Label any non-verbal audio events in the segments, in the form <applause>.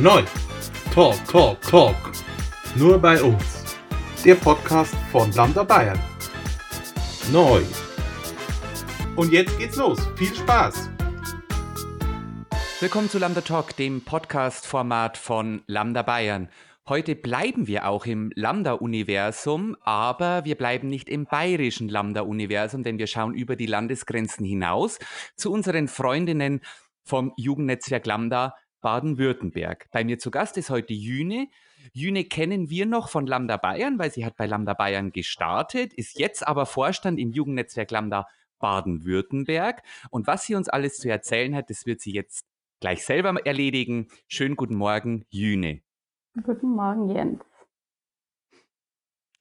Neu. Talk, Talk, Talk. Nur bei uns. Der Podcast von Lambda Bayern. Neu. Und jetzt geht's los. Viel Spaß. Willkommen zu Lambda Talk, dem Podcast-Format von Lambda Bayern. Heute bleiben wir auch im Lambda-Universum, aber wir bleiben nicht im bayerischen Lambda-Universum, denn wir schauen über die Landesgrenzen hinaus zu unseren Freundinnen vom Jugendnetzwerk Lambda Baden-Württemberg. Bei mir zu Gast ist heute Jüne. Jüne kennen wir noch von Lambda Bayern, weil sie hat bei Lambda Bayern gestartet, ist jetzt aber Vorstand im Jugendnetzwerk Lambda Baden-Württemberg. Und was sie uns alles zu erzählen hat, das wird sie jetzt gleich selber erledigen. Schönen guten Morgen, Jüne. Guten Morgen, Jens.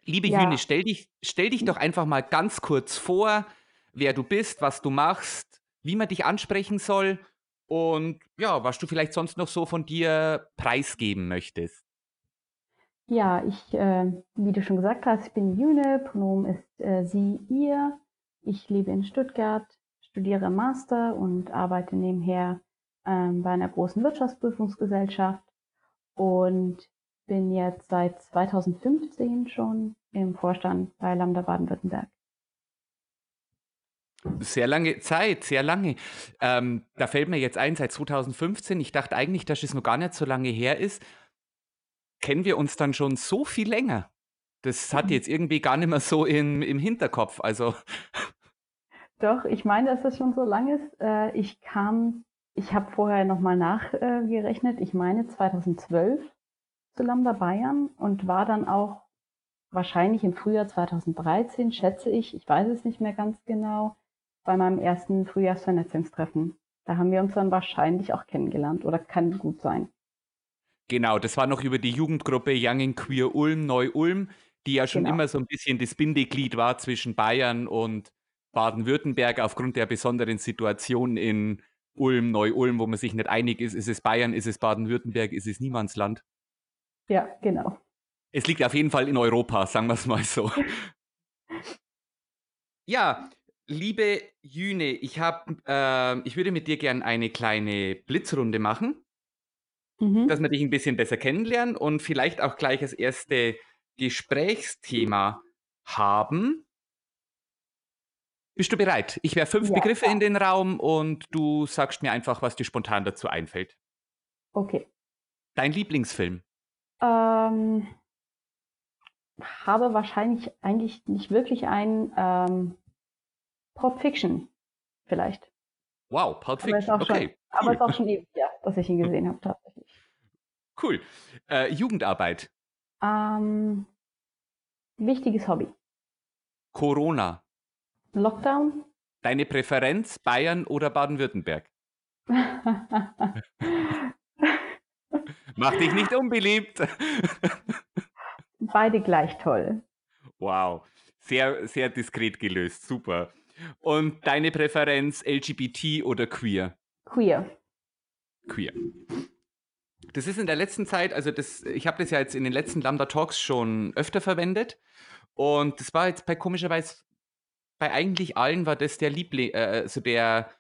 Liebe ja. Jüne, stell dich, stell dich doch einfach mal ganz kurz vor, wer du bist, was du machst, wie man dich ansprechen soll und ja, was du vielleicht sonst noch so von dir preisgeben möchtest. Ja, ich, äh, wie du schon gesagt hast, ich bin Jüne, Pronomen ist äh, sie, ihr. Ich lebe in Stuttgart, studiere Master und arbeite nebenher ähm, bei einer großen Wirtschaftsprüfungsgesellschaft und bin jetzt seit 2015 schon im Vorstand bei Lambda Baden-Württemberg. Sehr lange Zeit, sehr lange. Ähm, da fällt mir jetzt ein, seit 2015, ich dachte eigentlich, dass es noch gar nicht so lange her ist, kennen wir uns dann schon so viel länger. Das hat mhm. jetzt irgendwie gar nicht mehr so in, im Hinterkopf. Also. Doch, ich meine, dass das schon so lang ist. Äh, ich kam, ich habe vorher nochmal nachgerechnet, ich meine 2012 zu Lambda Bayern und war dann auch wahrscheinlich im Frühjahr 2013, schätze ich, ich weiß es nicht mehr ganz genau, bei meinem ersten Frühjahrsvernetzungstreffen. Da haben wir uns dann wahrscheinlich auch kennengelernt oder kann gut sein. Genau, das war noch über die Jugendgruppe Young in Queer Ulm, Neu-Ulm, die ja schon genau. immer so ein bisschen das Bindeglied war zwischen Bayern und Baden-Württemberg aufgrund der besonderen Situation in Ulm, Neu-Ulm, wo man sich nicht einig ist, ist es Bayern, ist es Baden-Württemberg, ist es Niemandsland. Ja, genau. Es liegt auf jeden Fall in Europa, sagen wir es mal so. <laughs> ja, Liebe Jüne, ich, hab, äh, ich würde mit dir gerne eine kleine Blitzrunde machen, mhm. dass wir dich ein bisschen besser kennenlernen und vielleicht auch gleich als erste Gesprächsthema haben. Bist du bereit? Ich werfe fünf ja, Begriffe ja. in den Raum und du sagst mir einfach, was dir spontan dazu einfällt. Okay. Dein Lieblingsfilm? Ähm, habe wahrscheinlich eigentlich nicht wirklich einen. Ähm, Pulp Fiction vielleicht. Wow, Pulp Fiction, aber okay. Schon, cool. Aber es ist auch schon ewig, ja, dass ich ihn <laughs> gesehen habe, tatsächlich. Cool. Äh, Jugendarbeit. Ähm, wichtiges Hobby. Corona. Lockdown. Deine Präferenz, Bayern oder Baden-Württemberg? <laughs> Mach dich nicht unbeliebt. Beide gleich toll. Wow, sehr, sehr diskret gelöst, super. Und deine Präferenz LGBT oder queer? Queer. Queer. Das ist in der letzten Zeit, also das, ich habe das ja jetzt in den letzten Lambda Talks schon öfter verwendet. Und das war jetzt bei komischerweise, bei eigentlich allen war das der Liebling, äh, also der,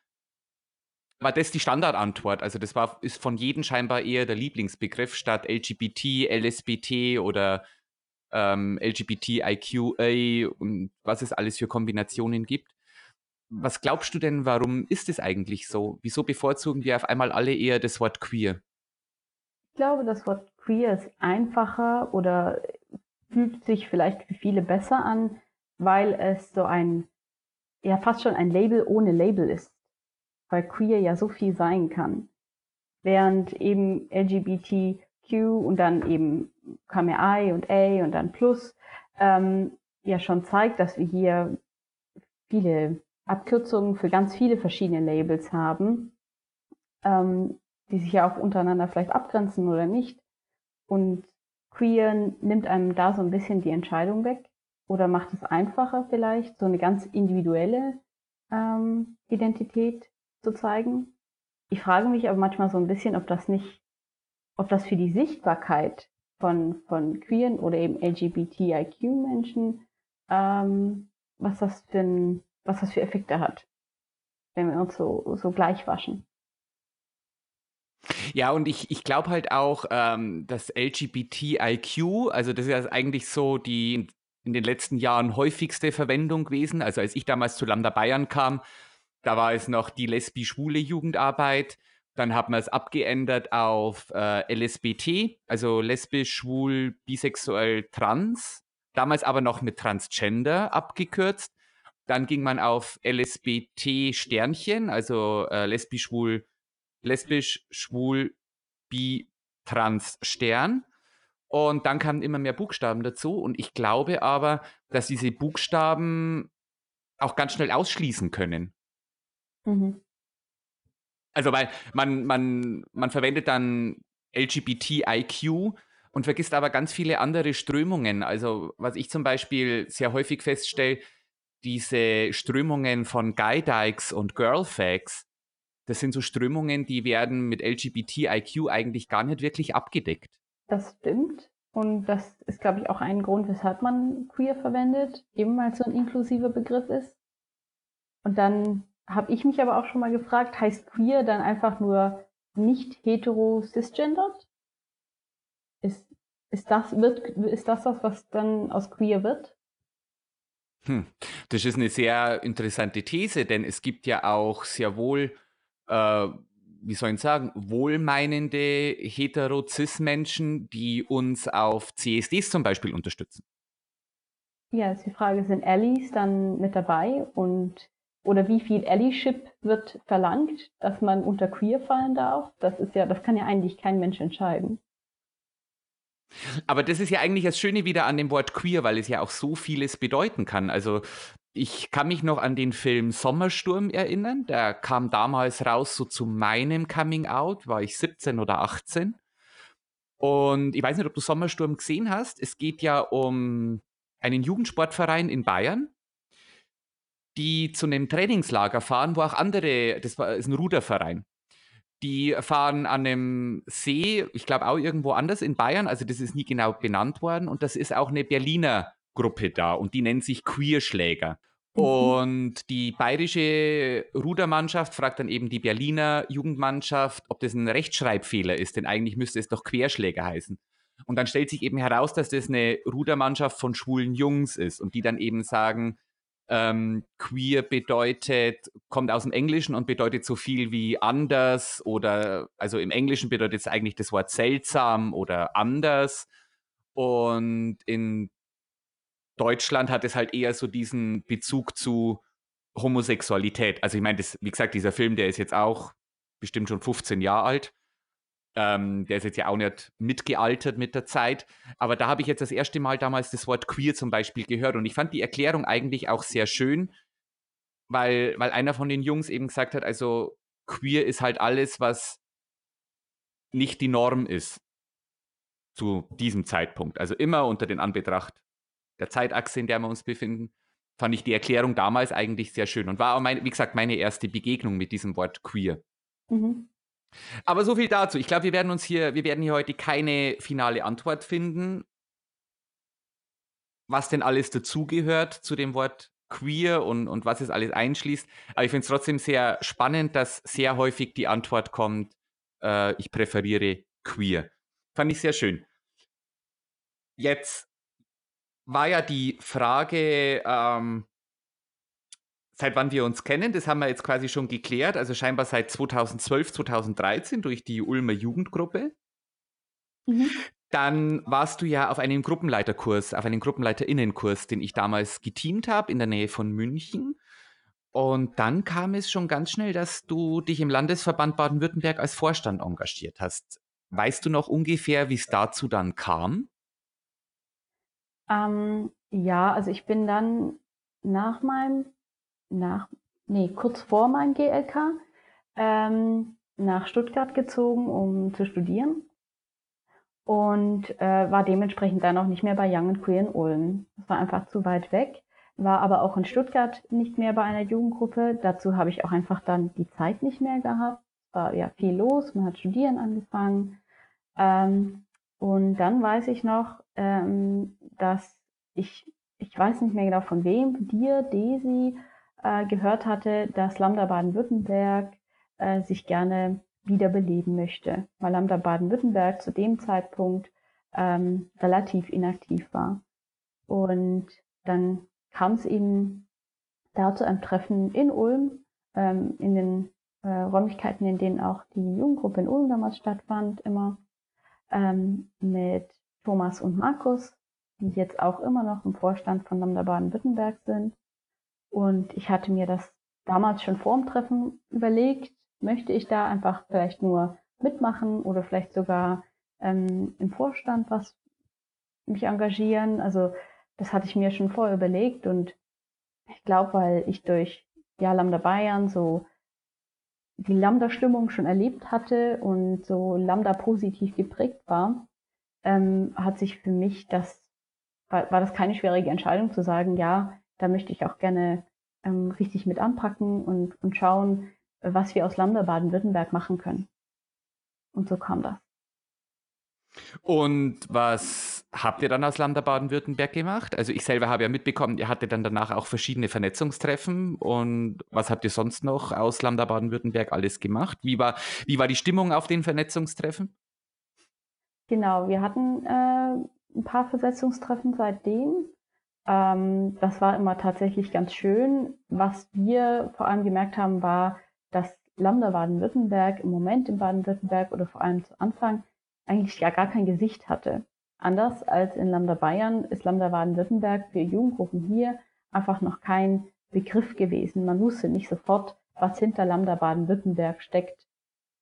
war das die Standardantwort. Also das war, ist von jedem scheinbar eher der Lieblingsbegriff statt LGBT, LSBT oder ähm, LGBTIQA und was es alles für Kombinationen gibt was glaubst du denn, warum ist es eigentlich so? Wieso bevorzugen wir auf einmal alle eher das Wort queer? Ich glaube, das Wort queer ist einfacher oder fühlt sich vielleicht für viele besser an, weil es so ein, ja fast schon ein Label ohne Label ist. Weil queer ja so viel sein kann. Während eben LGBTQ und dann eben kam ja I und A und dann Plus ähm, ja schon zeigt, dass wir hier viele Abkürzungen für ganz viele verschiedene Labels haben, ähm, die sich ja auch untereinander vielleicht abgrenzen oder nicht. Und Queer nimmt einem da so ein bisschen die Entscheidung weg oder macht es einfacher vielleicht, so eine ganz individuelle ähm, Identität zu zeigen. Ich frage mich aber manchmal so ein bisschen, ob das nicht, ob das für die Sichtbarkeit von, von queeren oder eben LGBTIQ-Menschen, ähm, was das für ein was das für Effekte hat, wenn wir uns so, so gleich waschen. Ja, und ich, ich glaube halt auch, ähm, das LGBTIQ, also das ist ja eigentlich so die in den letzten Jahren häufigste Verwendung gewesen. Also als ich damals zu Lambda Bayern kam, da war es noch die lesbisch-schwule Jugendarbeit. Dann hat man es abgeändert auf äh, LSBT, also lesbisch, schwul, bisexuell, trans. Damals aber noch mit Transgender abgekürzt. Dann ging man auf LSBT-Sternchen, also äh, lesbisch, schwul, lesbisch, schwul, bi, trans, Stern. Und dann kamen immer mehr Buchstaben dazu. Und ich glaube aber, dass diese Buchstaben auch ganz schnell ausschließen können. Mhm. Also, weil man, man, man verwendet dann LGBTIQ und vergisst aber ganz viele andere Strömungen. Also, was ich zum Beispiel sehr häufig feststelle, diese Strömungen von Guy Dykes und Girlfags, das sind so Strömungen, die werden mit LGBTIQ eigentlich gar nicht wirklich abgedeckt. Das stimmt. Und das ist, glaube ich, auch ein Grund, weshalb man queer verwendet, eben weil es so ein inklusiver Begriff ist. Und dann habe ich mich aber auch schon mal gefragt, heißt queer dann einfach nur nicht hetero cisgendered? Ist, ist, das, wird, ist das das, was dann aus queer wird? Hm. Das ist eine sehr interessante These, denn es gibt ja auch sehr wohl, äh, wie soll ich sagen, wohlmeinende hetero-cis-Menschen, die uns auf CSDs zum Beispiel unterstützen. Ja, ist die Frage, sind Allies dann mit dabei und oder wie viel Allyship wird verlangt, dass man unter queer fallen darf? Das ist ja, das kann ja eigentlich kein Mensch entscheiden. Aber das ist ja eigentlich das Schöne wieder an dem Wort queer, weil es ja auch so vieles bedeuten kann. Also ich kann mich noch an den Film Sommersturm erinnern. Der kam damals raus, so zu meinem Coming Out, war ich 17 oder 18. Und ich weiß nicht, ob du Sommersturm gesehen hast. Es geht ja um einen Jugendsportverein in Bayern, die zu einem Trainingslager fahren, wo auch andere, das war, ist ein Ruderverein, die fahren an einem See, ich glaube auch irgendwo anders in Bayern, also das ist nie genau benannt worden und das ist auch eine Berliner Gruppe da und die nennt sich Queerschläger. Mhm. Und die bayerische Rudermannschaft fragt dann eben die Berliner Jugendmannschaft, ob das ein Rechtschreibfehler ist, denn eigentlich müsste es doch Querschläger heißen. Und dann stellt sich eben heraus, dass das eine Rudermannschaft von schwulen Jungs ist und die dann eben sagen, ähm, queer bedeutet, kommt aus dem Englischen und bedeutet so viel wie anders oder, also im Englischen bedeutet es eigentlich das Wort seltsam oder anders. Und in Deutschland hat es halt eher so diesen Bezug zu Homosexualität. Also ich meine, wie gesagt, dieser Film, der ist jetzt auch bestimmt schon 15 Jahre alt. Ähm, der ist jetzt ja auch nicht mitgealtert mit der Zeit. Aber da habe ich jetzt das erste Mal damals das Wort queer zum Beispiel gehört. Und ich fand die Erklärung eigentlich auch sehr schön, weil, weil einer von den Jungs eben gesagt hat, also queer ist halt alles, was nicht die Norm ist zu diesem Zeitpunkt. Also immer unter den Anbetracht der Zeitachse, in der wir uns befinden, fand ich die Erklärung damals eigentlich sehr schön und war auch, mein, wie gesagt, meine erste Begegnung mit diesem Wort queer. Mhm. Aber so viel dazu. Ich glaube, wir werden uns hier, wir werden hier heute keine finale Antwort finden, was denn alles dazugehört zu dem Wort queer und, und was es alles einschließt. Aber ich finde es trotzdem sehr spannend, dass sehr häufig die Antwort kommt, äh, ich präferiere queer. Fand ich sehr schön. Jetzt war ja die Frage, ähm, seit wann wir uns kennen, das haben wir jetzt quasi schon geklärt, also scheinbar seit 2012, 2013 durch die Ulmer Jugendgruppe. Mhm. Dann warst du ja auf einem Gruppenleiterkurs, auf einem Gruppenleiterinnenkurs, den ich damals geteamt habe in der Nähe von München. Und dann kam es schon ganz schnell, dass du dich im Landesverband Baden-Württemberg als Vorstand engagiert hast. Weißt du noch ungefähr, wie es dazu dann kam? Ähm, ja, also ich bin dann nach meinem nach, nee, kurz vor meinem GLK ähm, nach Stuttgart gezogen, um zu studieren und äh, war dementsprechend dann auch nicht mehr bei Young and Queer in Ulm. Das war einfach zu weit weg, war aber auch in Stuttgart nicht mehr bei einer Jugendgruppe. Dazu habe ich auch einfach dann die Zeit nicht mehr gehabt. Es war ja viel los, man hat studieren angefangen. Ähm, und dann weiß ich noch, ähm, dass ich, ich weiß nicht mehr genau von wem, dir, Desi, äh, gehört hatte, dass Lambda Baden-Württemberg äh, sich gerne wiederbeleben möchte, weil Lambda Baden-Württemberg zu dem Zeitpunkt ähm, relativ inaktiv war. Und dann kam es eben da zu einem Treffen in Ulm, ähm, in den äh, Räumlichkeiten, in denen auch die Jugendgruppe in Ulm damals stattfand, immer ähm, mit Thomas und Markus, die jetzt auch immer noch im Vorstand von Lambda Baden-Württemberg sind. Und ich hatte mir das damals schon vor dem Treffen überlegt, möchte ich da einfach vielleicht nur mitmachen oder vielleicht sogar ähm, im Vorstand was mich engagieren. Also das hatte ich mir schon vorher überlegt und ich glaube, weil ich durch ja, Lambda Bayern so die Lambda-Stimmung schon erlebt hatte und so Lambda positiv geprägt war, ähm, hat sich für mich das, war, war das keine schwierige Entscheidung zu sagen, ja, da möchte ich auch gerne ähm, richtig mit anpacken und, und schauen, was wir aus Lambda Baden-Württemberg machen können. Und so kam das. Und was habt ihr dann aus Lambda Baden-Württemberg gemacht? Also ich selber habe ja mitbekommen, ihr hattet dann danach auch verschiedene Vernetzungstreffen. Und was habt ihr sonst noch aus Lambda Baden-Württemberg alles gemacht? Wie war, wie war die Stimmung auf den Vernetzungstreffen? Genau, wir hatten äh, ein paar Vernetzungstreffen seitdem. Ähm, das war immer tatsächlich ganz schön. Was wir vor allem gemerkt haben, war, dass Lambda Baden-Württemberg im Moment in Baden-Württemberg oder vor allem zu Anfang eigentlich ja gar kein Gesicht hatte. Anders als in Lambda Bayern ist Lambda Baden-Württemberg für Jugendgruppen hier einfach noch kein Begriff gewesen. Man wusste nicht sofort, was hinter Lambda Baden-Württemberg steckt.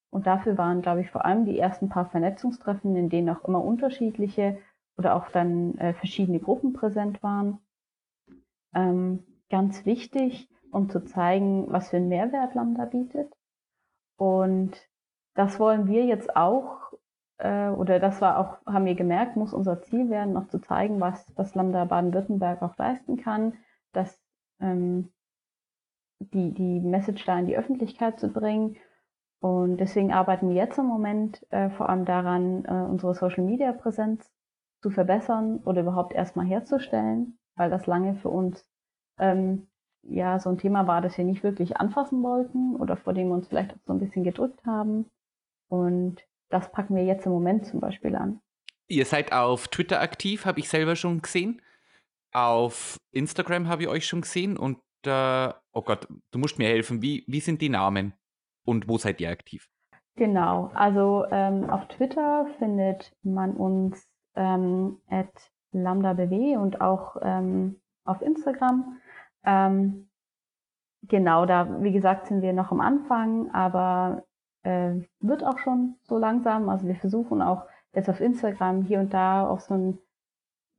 Und dafür waren, glaube ich, vor allem die ersten paar Vernetzungstreffen, in denen auch immer unterschiedliche oder auch dann äh, verschiedene Gruppen präsent waren, ähm, ganz wichtig, um zu zeigen, was für einen Mehrwert Lambda bietet. Und das wollen wir jetzt auch äh, oder das war auch, haben wir gemerkt, muss unser Ziel werden, noch zu zeigen, was, was Lambda Baden-Württemberg auch leisten kann, dass ähm, die, die Message da in die Öffentlichkeit zu bringen. Und deswegen arbeiten wir jetzt im Moment äh, vor allem daran, äh, unsere Social-Media-Präsenz zu verbessern oder überhaupt erstmal herzustellen, weil das lange für uns ähm, ja so ein Thema war, das wir nicht wirklich anfassen wollten oder vor dem wir uns vielleicht auch so ein bisschen gedrückt haben. Und das packen wir jetzt im Moment zum Beispiel an. Ihr seid auf Twitter aktiv, habe ich selber schon gesehen. Auf Instagram habe ich euch schon gesehen. Und äh, oh Gott, du musst mir helfen. Wie, wie sind die Namen und wo seid ihr aktiv? Genau, also ähm, auf Twitter findet man uns ähm, at lambdabw und auch ähm, auf Instagram. Ähm, genau, da, wie gesagt, sind wir noch am Anfang, aber äh, wird auch schon so langsam. Also wir versuchen auch jetzt auf Instagram hier und da auch so ein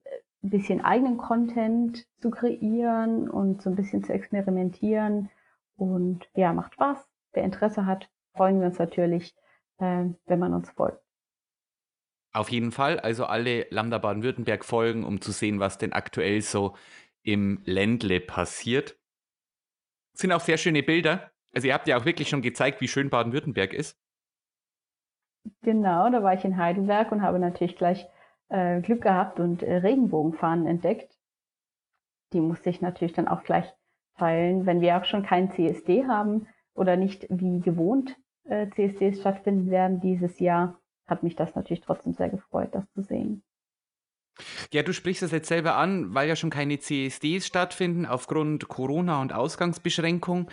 äh, bisschen eigenen Content zu kreieren und so ein bisschen zu experimentieren. Und ja, macht Spaß. Wer Interesse hat, freuen wir uns natürlich, äh, wenn man uns folgt. Auf jeden Fall, also alle Lambda Baden-Württemberg folgen, um zu sehen, was denn aktuell so im Ländle passiert. sind auch sehr schöne Bilder. Also ihr habt ja auch wirklich schon gezeigt, wie schön Baden-Württemberg ist. Genau, da war ich in Heidelberg und habe natürlich gleich äh, Glück gehabt und äh, Regenbogenfahnen entdeckt. Die musste ich natürlich dann auch gleich teilen, wenn wir auch schon keinen CSD haben oder nicht wie gewohnt äh, CSDs stattfinden werden dieses Jahr, hat mich das natürlich trotzdem sehr gefreut, das zu sehen. Ja, du sprichst es jetzt selber an, weil ja schon keine CSDs stattfinden aufgrund Corona und Ausgangsbeschränkung.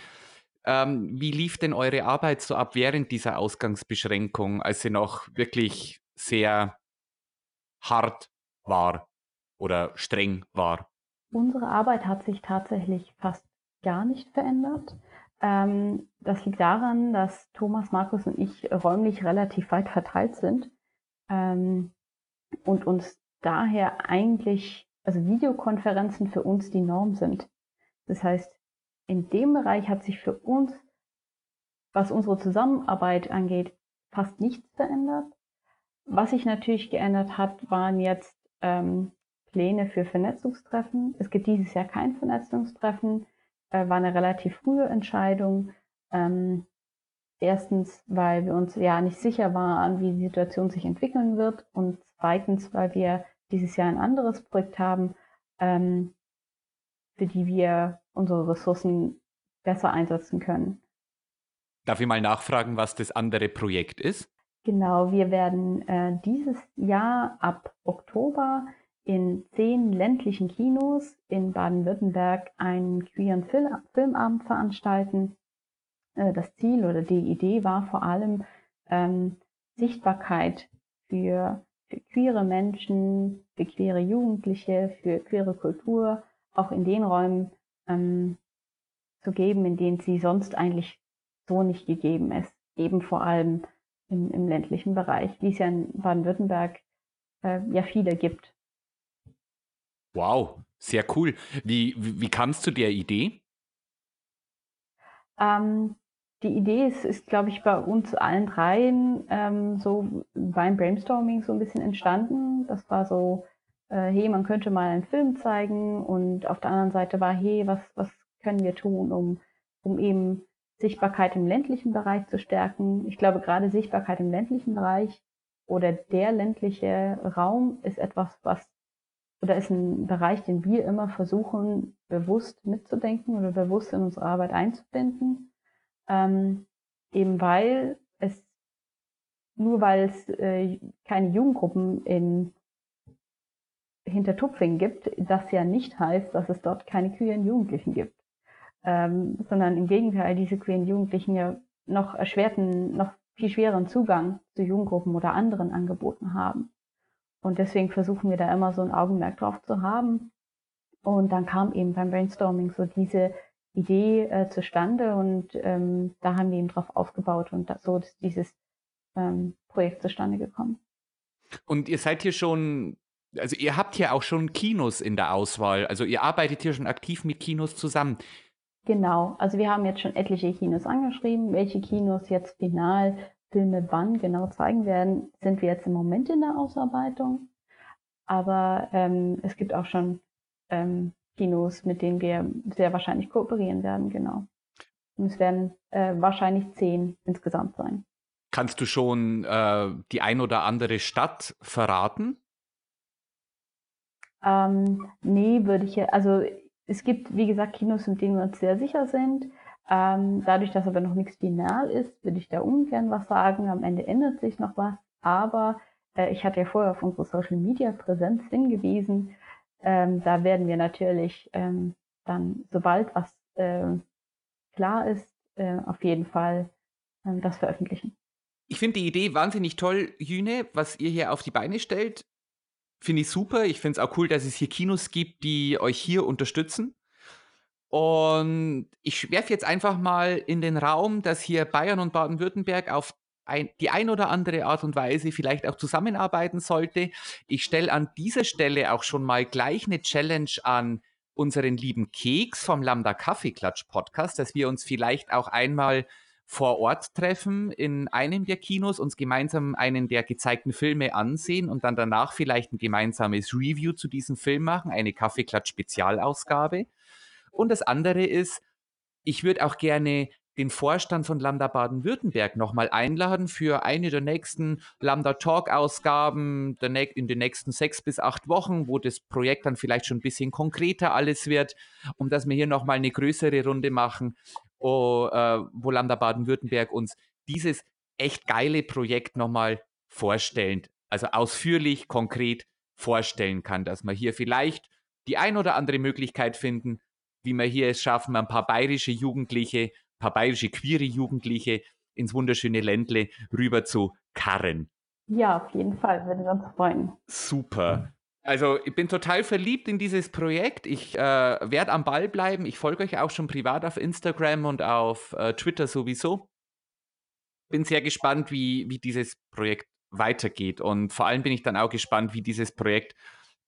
Ähm, wie lief denn eure Arbeit so ab während dieser Ausgangsbeschränkung, als sie noch wirklich sehr hart war oder streng war? Unsere Arbeit hat sich tatsächlich fast gar nicht verändert. Ähm, das liegt daran, dass Thomas, Markus und ich räumlich relativ weit verteilt sind ähm, und uns daher eigentlich, also Videokonferenzen für uns die Norm sind. Das heißt, in dem Bereich hat sich für uns, was unsere Zusammenarbeit angeht, fast nichts verändert. Was sich natürlich geändert hat, waren jetzt ähm, Pläne für Vernetzungstreffen. Es gibt dieses Jahr kein Vernetzungstreffen, äh, war eine relativ frühe Entscheidung. Ähm, erstens, weil wir uns ja nicht sicher waren, wie die Situation sich entwickeln wird und zweitens, weil wir dieses Jahr ein anderes Projekt haben, ähm, für die wir unsere Ressourcen besser einsetzen können. Darf ich mal nachfragen, was das andere Projekt ist? Genau, wir werden äh, dieses Jahr ab Oktober in zehn ländlichen Kinos in Baden-Württemberg einen queeren Fil Filmabend veranstalten. Äh, das Ziel oder die Idee war vor allem ähm, Sichtbarkeit für, für queere Menschen, für queere Jugendliche, für queere Kultur, auch in den Räumen ähm, zu geben, in denen sie sonst eigentlich so nicht gegeben ist. Eben vor allem im, im ländlichen Bereich, wie es ja in Baden-Württemberg äh, ja viele gibt. Wow, sehr cool. Wie, wie, wie kam es zu der Idee? Ähm, die Idee ist, ist glaube ich, bei uns allen dreien ähm, so beim Brainstorming so ein bisschen entstanden. Das war so, äh, hey, man könnte mal einen Film zeigen und auf der anderen Seite war, hey, was, was können wir tun, um, um eben Sichtbarkeit im ländlichen Bereich zu stärken. Ich glaube, gerade Sichtbarkeit im ländlichen Bereich oder der ländliche Raum ist etwas, was oder ist ein Bereich, den wir immer versuchen, bewusst mitzudenken oder bewusst in unsere Arbeit einzubinden. Ähm, eben weil es, nur weil es äh, keine Jugendgruppen in Hintertupfing gibt, das ja nicht heißt, dass es dort keine queeren Jugendlichen gibt ähm, sondern im Gegenteil diese queeren Jugendlichen ja noch erschwerten, noch viel schwereren Zugang zu Jugendgruppen oder anderen Angeboten haben. Und deswegen versuchen wir da immer so ein Augenmerk drauf zu haben. Und dann kam eben beim Brainstorming so diese Idee äh, zustande und ähm, da haben wir eben drauf aufgebaut und da, so ist dieses ähm, Projekt zustande gekommen. Und ihr seid hier schon, also ihr habt hier auch schon Kinos in der Auswahl, also ihr arbeitet hier schon aktiv mit Kinos zusammen. Genau, also wir haben jetzt schon etliche Kinos angeschrieben. Welche Kinos jetzt final Filme wann genau zeigen werden, sind wir jetzt im Moment in der Ausarbeitung. Aber ähm, es gibt auch schon ähm, Kinos, mit denen wir sehr wahrscheinlich kooperieren werden, genau. Und es werden äh, wahrscheinlich zehn insgesamt sein. Kannst du schon äh, die ein oder andere Stadt verraten? Ähm, nee, würde ich, also es gibt, wie gesagt, Kinos, in denen wir uns sehr sicher sind. Ähm, dadurch, dass aber noch nichts final ist, würde ich da ungern was sagen. Am Ende ändert sich noch was. Aber äh, ich hatte ja vorher auf unsere Social Media Präsenz hingewiesen. Ähm, da werden wir natürlich ähm, dann, sobald was äh, klar ist, äh, auf jeden Fall ähm, das veröffentlichen. Ich finde die Idee wahnsinnig toll, Jüne, was ihr hier auf die Beine stellt. Finde ich super. Ich finde es auch cool, dass es hier Kinos gibt, die euch hier unterstützen. Und ich werfe jetzt einfach mal in den Raum, dass hier Bayern und Baden-Württemberg auf ein, die ein oder andere Art und Weise vielleicht auch zusammenarbeiten sollte. Ich stelle an dieser Stelle auch schon mal gleich eine Challenge an unseren lieben Keks vom Lambda Kaffeeklatsch Podcast, dass wir uns vielleicht auch einmal vor Ort treffen in einem der Kinos, uns gemeinsam einen der gezeigten Filme ansehen und dann danach vielleicht ein gemeinsames Review zu diesem Film machen, eine Kaffeeklatsch-Spezialausgabe. Und das andere ist, ich würde auch gerne den Vorstand von Lambda Baden-Württemberg nochmal einladen für eine der nächsten Lambda Talk-Ausgaben in den nächsten sechs bis acht Wochen, wo das Projekt dann vielleicht schon ein bisschen konkreter alles wird, um dass wir hier nochmal eine größere Runde machen, wo, äh, wo Lambda Baden-Württemberg uns dieses echt geile Projekt nochmal vorstellen, also ausführlich, konkret vorstellen kann, dass wir hier vielleicht die ein oder andere Möglichkeit finden, wie wir hier es schaffen, ein paar bayerische Jugendliche, ein paar bayerische queere Jugendliche ins wunderschöne Ländle rüber zu karren. Ja, auf jeden Fall, würde wir uns freuen. Super. Also ich bin total verliebt in dieses Projekt. Ich äh, werde am Ball bleiben. Ich folge euch auch schon privat auf Instagram und auf äh, Twitter sowieso. Bin sehr gespannt, wie, wie dieses Projekt weitergeht. Und vor allem bin ich dann auch gespannt, wie dieses Projekt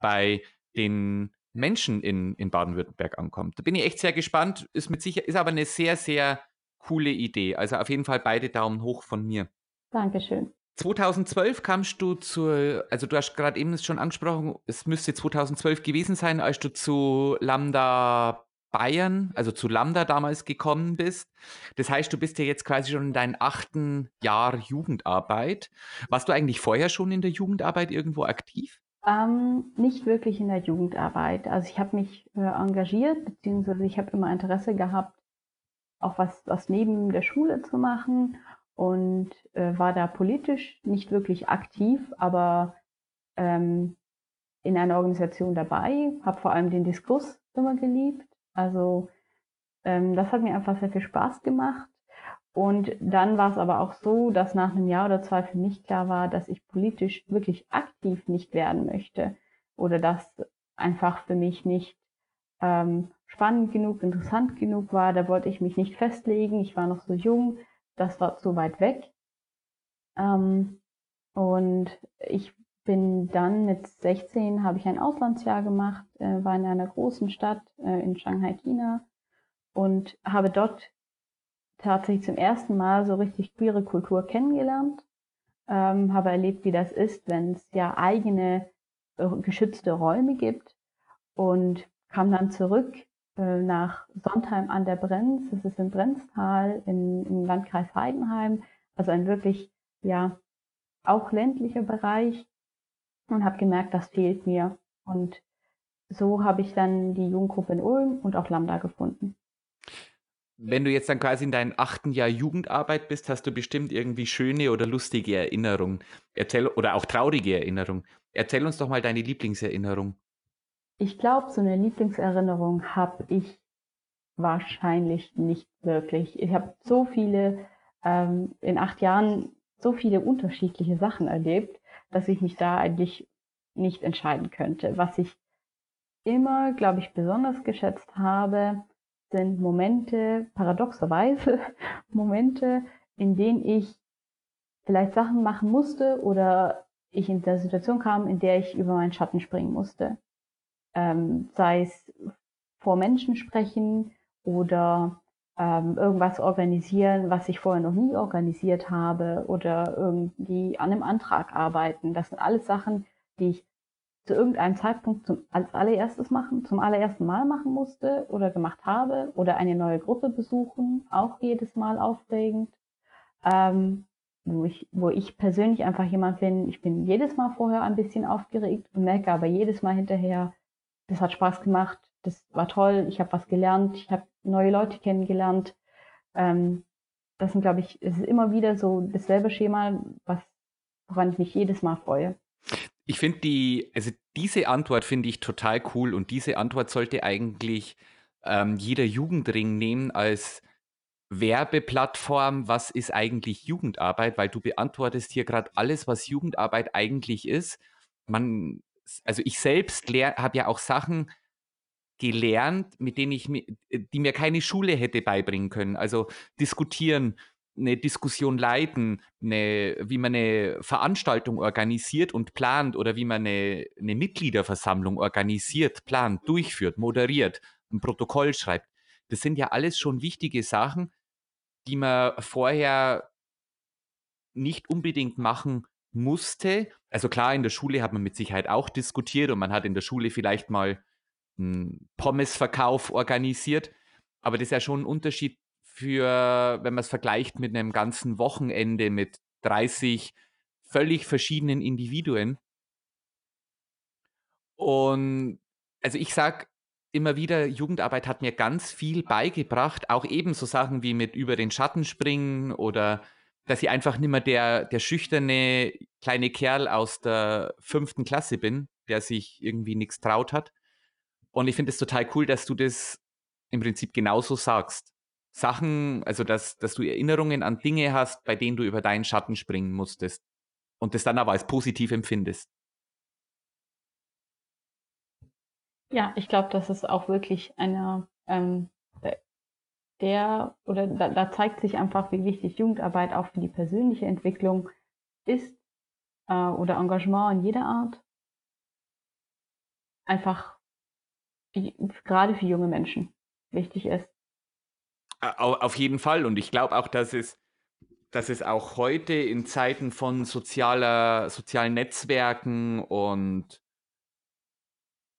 bei den Menschen in, in Baden-Württemberg ankommt. Da bin ich echt sehr gespannt. Ist mit sicher, ist aber eine sehr, sehr coole Idee. Also auf jeden Fall beide Daumen hoch von mir. Dankeschön. 2012 kamst du zur, also du hast gerade eben schon angesprochen, es müsste 2012 gewesen sein, als du zu Lambda Bayern, also zu Lambda damals gekommen bist. Das heißt, du bist ja jetzt quasi schon in deinem achten Jahr Jugendarbeit. Warst du eigentlich vorher schon in der Jugendarbeit irgendwo aktiv? Ähm, nicht wirklich in der Jugendarbeit. Also ich habe mich äh, engagiert, beziehungsweise ich habe immer Interesse gehabt auch was, was neben der Schule zu machen und äh, war da politisch nicht wirklich aktiv, aber ähm, in einer Organisation dabei, habe vor allem den Diskurs immer geliebt. Also ähm, das hat mir einfach sehr viel Spaß gemacht. Und dann war es aber auch so, dass nach einem Jahr oder zwei für mich klar war, dass ich politisch wirklich aktiv nicht werden möchte oder dass einfach für mich nicht ähm, spannend genug, interessant genug war. Da wollte ich mich nicht festlegen. Ich war noch so jung, das war zu weit weg. Ähm, und ich bin dann mit 16 habe ich ein Auslandsjahr gemacht, äh, war in einer großen Stadt äh, in Shanghai, China und habe dort tatsächlich zum ersten Mal so richtig queere Kultur kennengelernt. Ähm, habe erlebt, wie das ist, wenn es ja eigene äh, geschützte Räume gibt und kam dann zurück äh, nach Sondheim an der Brenz. Das ist in Brenztal in, im Landkreis Heidenheim, also ein wirklich ja auch ländlicher Bereich und habe gemerkt, das fehlt mir. Und so habe ich dann die Jugendgruppe in Ulm und auch Lambda gefunden. Wenn du jetzt dann quasi in deinem achten Jahr Jugendarbeit bist, hast du bestimmt irgendwie schöne oder lustige Erinnerungen. Erzähl, oder auch traurige Erinnerungen. Erzähl uns doch mal deine Lieblingserinnerung. Ich glaube, so eine Lieblingserinnerung habe ich wahrscheinlich nicht wirklich. Ich habe so viele, ähm, in acht Jahren so viele unterschiedliche Sachen erlebt, dass ich mich da eigentlich nicht entscheiden könnte. Was ich immer, glaube ich, besonders geschätzt habe, sind Momente, paradoxerweise <laughs> Momente, in denen ich vielleicht Sachen machen musste oder ich in der Situation kam, in der ich über meinen Schatten springen musste. Ähm, sei es vor Menschen sprechen oder ähm, irgendwas organisieren, was ich vorher noch nie organisiert habe oder irgendwie an einem Antrag arbeiten. Das sind alles Sachen, die ich zu irgendeinem Zeitpunkt zum, als allererstes machen, zum allerersten Mal machen musste oder gemacht habe oder eine neue Gruppe besuchen, auch jedes Mal aufregend. Ähm, wo ich, wo ich persönlich einfach jemand bin, ich bin jedes Mal vorher ein bisschen aufgeregt und merke aber jedes Mal hinterher, das hat Spaß gemacht, das war toll, ich habe was gelernt, ich habe neue Leute kennengelernt. Ähm, das sind, glaube ich, es ist immer wieder so dasselbe Schema, was, woran ich mich jedes Mal freue. Ich finde die, also diese Antwort finde ich total cool und diese Antwort sollte eigentlich ähm, jeder Jugendring nehmen als Werbeplattform, was ist eigentlich Jugendarbeit, weil du beantwortest hier gerade alles, was Jugendarbeit eigentlich ist. Man, also ich selbst habe ja auch Sachen gelernt, mit denen ich, die mir keine Schule hätte beibringen können. Also diskutieren, eine Diskussion leiten, eine, wie man eine Veranstaltung organisiert und plant oder wie man eine, eine Mitgliederversammlung organisiert, plant, durchführt, moderiert, ein Protokoll schreibt. Das sind ja alles schon wichtige Sachen, die man vorher nicht unbedingt machen musste. Also klar, in der Schule hat man mit Sicherheit auch diskutiert und man hat in der Schule vielleicht mal einen Pommesverkauf organisiert. Aber das ist ja schon ein Unterschied für, wenn man es vergleicht mit einem ganzen Wochenende mit 30 völlig verschiedenen Individuen. Und also ich sage immer wieder, Jugendarbeit hat mir ganz viel beigebracht, auch eben so Sachen wie mit über den Schatten springen oder dass ich einfach nicht mehr der, der schüchterne kleine Kerl aus der fünften Klasse bin, der sich irgendwie nichts traut hat. Und ich finde es total cool, dass du das im Prinzip genauso sagst. Sachen, also dass, dass du Erinnerungen an Dinge hast, bei denen du über deinen Schatten springen musstest und das dann aber als positiv empfindest. Ja, ich glaube, das ist auch wirklich einer ähm, der oder da, da, zeigt sich einfach, wie wichtig Jugendarbeit auch für die persönliche Entwicklung ist äh, oder Engagement in jeder Art. Einfach gerade für junge Menschen wichtig ist. Auf jeden Fall. Und ich glaube auch, dass es, dass es auch heute in Zeiten von sozialer, sozialen Netzwerken und